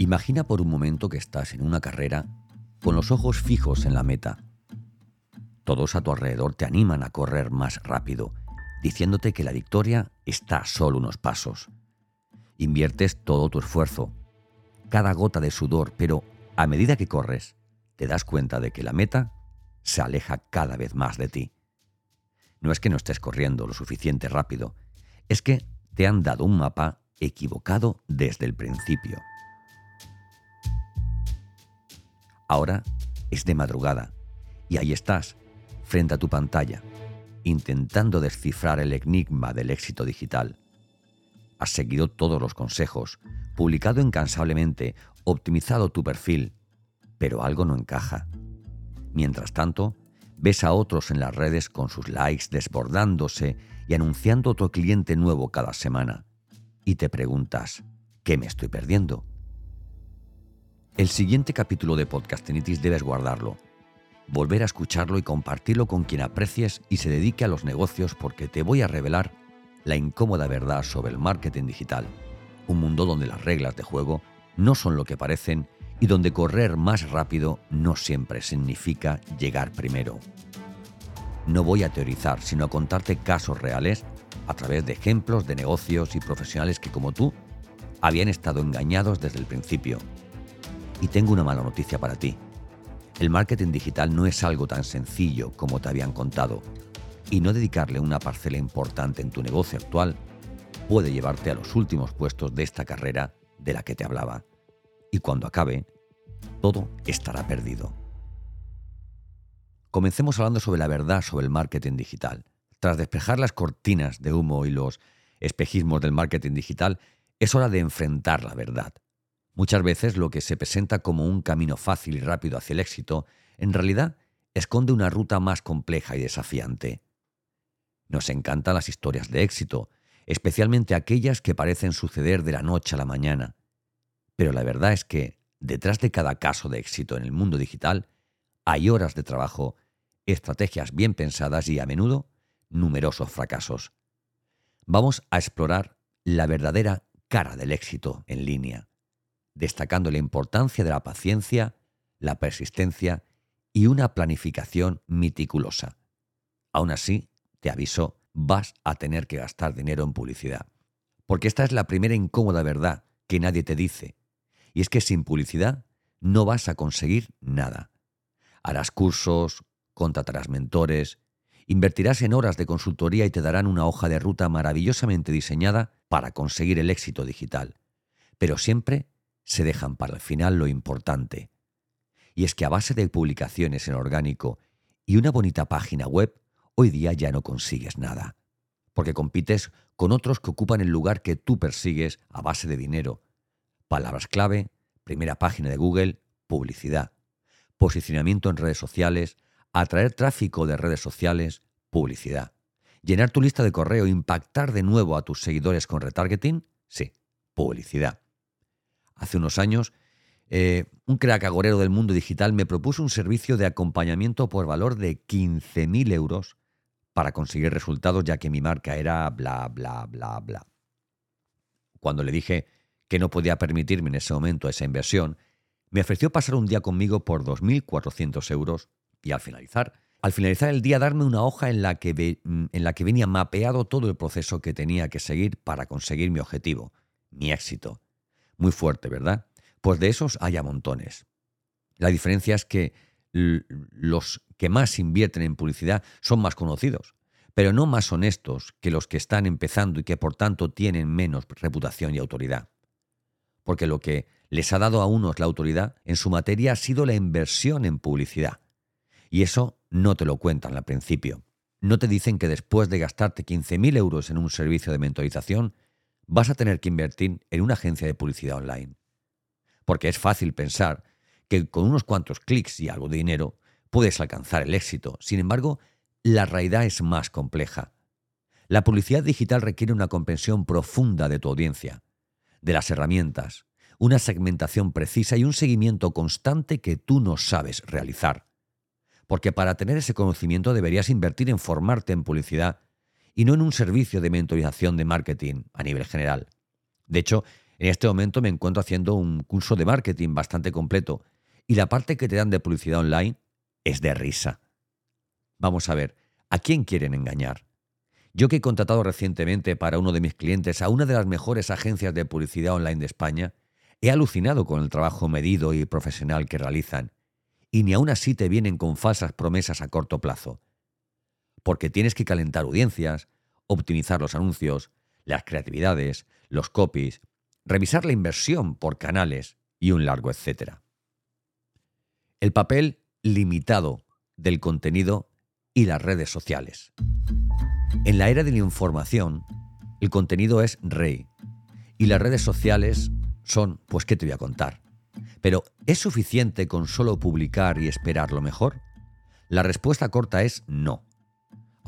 Imagina por un momento que estás en una carrera con los ojos fijos en la meta. Todos a tu alrededor te animan a correr más rápido, diciéndote que la victoria está a solo unos pasos. Inviertes todo tu esfuerzo, cada gota de sudor, pero a medida que corres, te das cuenta de que la meta se aleja cada vez más de ti. No es que no estés corriendo lo suficiente rápido, es que te han dado un mapa equivocado desde el principio. Ahora es de madrugada y ahí estás, frente a tu pantalla, intentando descifrar el enigma del éxito digital. Has seguido todos los consejos, publicado incansablemente, optimizado tu perfil, pero algo no encaja. Mientras tanto, ves a otros en las redes con sus likes desbordándose y anunciando otro cliente nuevo cada semana. Y te preguntas, ¿qué me estoy perdiendo? El siguiente capítulo de Podcastinitis debes guardarlo, volver a escucharlo y compartirlo con quien aprecies y se dedique a los negocios porque te voy a revelar la incómoda verdad sobre el marketing digital, un mundo donde las reglas de juego no son lo que parecen y donde correr más rápido no siempre significa llegar primero. No voy a teorizar, sino a contarte casos reales a través de ejemplos de negocios y profesionales que como tú habían estado engañados desde el principio y tengo una mala noticia para ti. El marketing digital no es algo tan sencillo como te habían contado, y no dedicarle una parcela importante en tu negocio actual puede llevarte a los últimos puestos de esta carrera de la que te hablaba. Y cuando acabe, todo estará perdido. Comencemos hablando sobre la verdad sobre el marketing digital. Tras despejar las cortinas de humo y los espejismos del marketing digital, es hora de enfrentar la verdad. Muchas veces lo que se presenta como un camino fácil y rápido hacia el éxito, en realidad esconde una ruta más compleja y desafiante. Nos encantan las historias de éxito, especialmente aquellas que parecen suceder de la noche a la mañana. Pero la verdad es que, detrás de cada caso de éxito en el mundo digital, hay horas de trabajo, estrategias bien pensadas y, a menudo, numerosos fracasos. Vamos a explorar la verdadera cara del éxito en línea destacando la importancia de la paciencia, la persistencia y una planificación meticulosa. Aún así, te aviso, vas a tener que gastar dinero en publicidad. Porque esta es la primera incómoda verdad que nadie te dice. Y es que sin publicidad no vas a conseguir nada. Harás cursos, contratarás mentores, invertirás en horas de consultoría y te darán una hoja de ruta maravillosamente diseñada para conseguir el éxito digital. Pero siempre se dejan para el final lo importante. Y es que a base de publicaciones en orgánico y una bonita página web, hoy día ya no consigues nada. Porque compites con otros que ocupan el lugar que tú persigues a base de dinero. Palabras clave, primera página de Google, publicidad. Posicionamiento en redes sociales, atraer tráfico de redes sociales, publicidad. Llenar tu lista de correo, impactar de nuevo a tus seguidores con retargeting, sí, publicidad hace unos años, eh, un crack agorero del mundo digital me propuso un servicio de acompañamiento por valor de 15.000 euros para conseguir resultados, ya que mi marca era bla, bla, bla, bla. Cuando le dije que no podía permitirme en ese momento esa inversión, me ofreció pasar un día conmigo por 2.400 euros y al finalizar, al finalizar el día darme una hoja en la, que mm, en la que venía mapeado todo el proceso que tenía que seguir para conseguir mi objetivo, mi éxito. Muy fuerte, ¿verdad? Pues de esos hay montones. La diferencia es que los que más invierten en publicidad son más conocidos, pero no más honestos que los que están empezando y que por tanto tienen menos reputación y autoridad. Porque lo que les ha dado a unos la autoridad en su materia ha sido la inversión en publicidad. Y eso no te lo cuentan al principio. No te dicen que después de gastarte 15.000 euros en un servicio de mentorización, vas a tener que invertir en una agencia de publicidad online. Porque es fácil pensar que con unos cuantos clics y algo de dinero puedes alcanzar el éxito. Sin embargo, la realidad es más compleja. La publicidad digital requiere una comprensión profunda de tu audiencia, de las herramientas, una segmentación precisa y un seguimiento constante que tú no sabes realizar. Porque para tener ese conocimiento deberías invertir en formarte en publicidad y no en un servicio de mentorización de marketing a nivel general. De hecho, En este momento me encuentro haciendo un curso de marketing bastante completo y la parte que te dan de publicidad online es de risa. Vamos a ver, ¿a quién quieren engañar? Yo que he contratado recientemente para uno de mis clientes a una de las mejores agencias de publicidad online de España, he alucinado con el trabajo medido y profesional que realizan, y ni aún así te vienen con falsas promesas a corto plazo. Porque tienes que calentar audiencias, optimizar los anuncios, las creatividades, los copies, revisar la inversión por canales y un largo etcétera. El papel limitado del contenido y las redes sociales. En la era de la información, el contenido es rey y las redes sociales son, pues, ¿qué te voy a contar? Pero, ¿es suficiente con solo publicar y esperar lo mejor? La respuesta corta es no.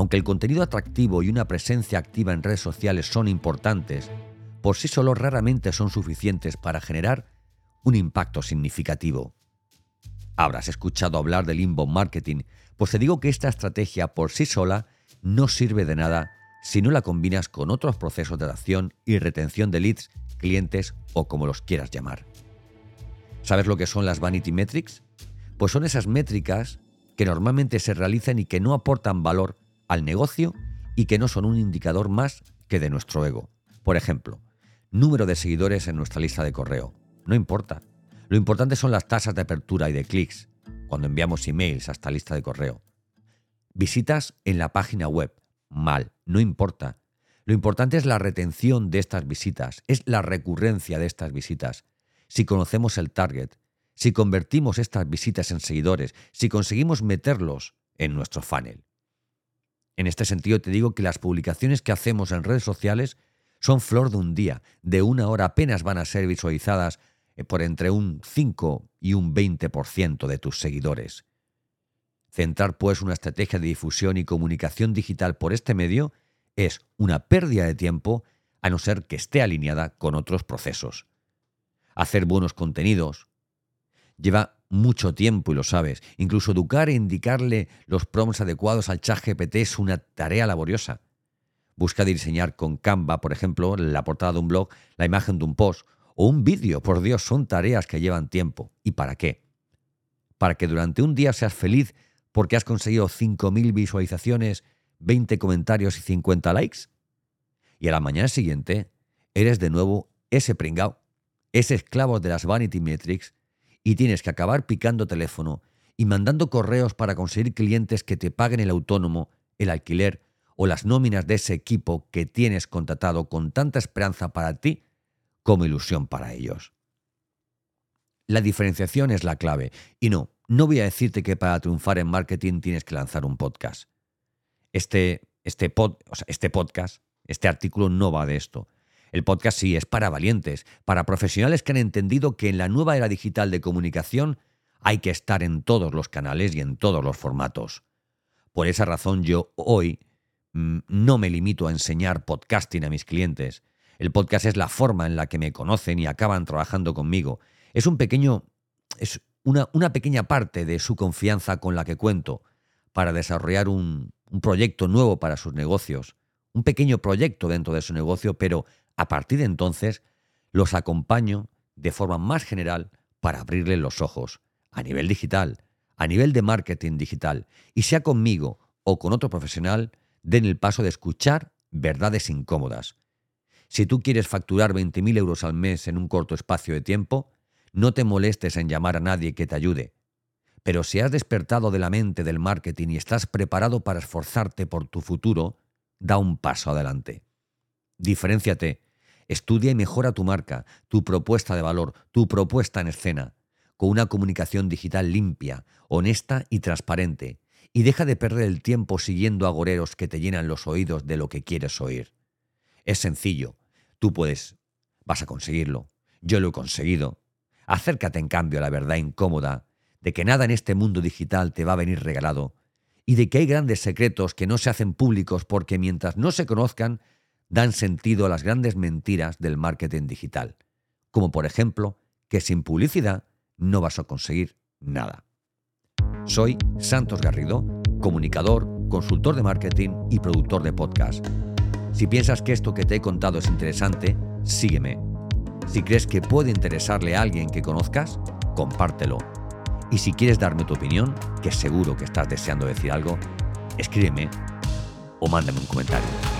Aunque el contenido atractivo y una presencia activa en redes sociales son importantes, por sí solo raramente son suficientes para generar un impacto significativo. Habrás escuchado hablar del inbound marketing, pues te digo que esta estrategia por sí sola no sirve de nada si no la combinas con otros procesos de adaptación y retención de leads, clientes o como los quieras llamar. ¿Sabes lo que son las vanity metrics? Pues son esas métricas que normalmente se realizan y que no aportan valor al negocio y que no son un indicador más que de nuestro ego. Por ejemplo, número de seguidores en nuestra lista de correo. No importa. Lo importante son las tasas de apertura y de clics cuando enviamos emails a esta lista de correo. Visitas en la página web. Mal, no importa. Lo importante es la retención de estas visitas, es la recurrencia de estas visitas. Si conocemos el target, si convertimos estas visitas en seguidores, si conseguimos meterlos en nuestro funnel. En este sentido te digo que las publicaciones que hacemos en redes sociales son flor de un día, de una hora apenas van a ser visualizadas eh, por entre un 5 y un 20% de tus seguidores. Centrar pues una estrategia de difusión y comunicación digital por este medio es una pérdida de tiempo a no ser que esté alineada con otros procesos. Hacer buenos contenidos lleva mucho tiempo y lo sabes. Incluso educar e indicarle los prompts adecuados al chat GPT es una tarea laboriosa. Busca diseñar con Canva, por ejemplo, la portada de un blog, la imagen de un post o un vídeo. Por Dios, son tareas que llevan tiempo. ¿Y para qué? Para que durante un día seas feliz porque has conseguido 5.000 visualizaciones, 20 comentarios y 50 likes. Y a la mañana siguiente eres de nuevo ese pringao, ese esclavo de las vanity metrics y tienes que acabar picando teléfono y mandando correos para conseguir clientes que te paguen el autónomo, el alquiler o las nóminas de ese equipo que tienes contratado con tanta esperanza para ti como ilusión para ellos. La diferenciación es la clave y no, no voy a decirte que para triunfar en marketing tienes que lanzar un podcast. Este, este, este podcast, este artículo no va de esto. El podcast sí es para valientes, para profesionales que han entendido que en la nueva era digital de comunicación hay que estar en todos los canales y en todos los formatos. Por esa razón yo hoy mm, no me limito a enseñar podcasting a mis clientes. El podcast es la forma en la que me conocen y acaban trabajando conmigo. Es un pequeño, es una, pequeña parte de su confianza con la que cuento para desarrollar un, un proyecto nuevo para sus negocios, un pequeño proyecto dentro de su negocio, pero a partir de entonces los acompaño de forma más general para abrirles los ojos, a nivel digital, a nivel de marketing digital, y sea conmigo o con otro profesional, den el paso de escuchar verdades incómodas. Si tú quieres facturar 20.000 euros al mes en un corto espacio de tiempo, no te molestes en llamar a nadie que te ayude. Pero si has despertado de la mente del marketing y estás preparado para esforzarte por tu futuro, da un paso adelante. Diferenciate, estudia y mejora tu marca, tu propuesta de valor, tu propuesta en escena, con una comunicación digital limpia, honesta y transparente, y deja de perder el tiempo siguiendo agoreros que te llenan los oídos de lo que quieres oír. Es sencillo, tú puedes, vas a conseguirlo, yo lo he conseguido, Acércate en cambio a la verdad incómoda de que nada en este mundo digital te va a venir regalado y de que hay grandes secretos que no se hacen públicos porque mientras no se conozcan, dan sentido a las grandes mentiras del marketing digital, como por ejemplo que sin publicidad no vas a conseguir nada. Soy Santos Garrido, comunicador, consultor de marketing y productor de podcast. Si piensas que esto que te he contado es interesante, sígueme. Si crees que puede interesarle a alguien que conozcas, compártelo. Y si quieres darme tu opinión, que seguro que estás deseando decir algo, escríbeme o mándame un comentario.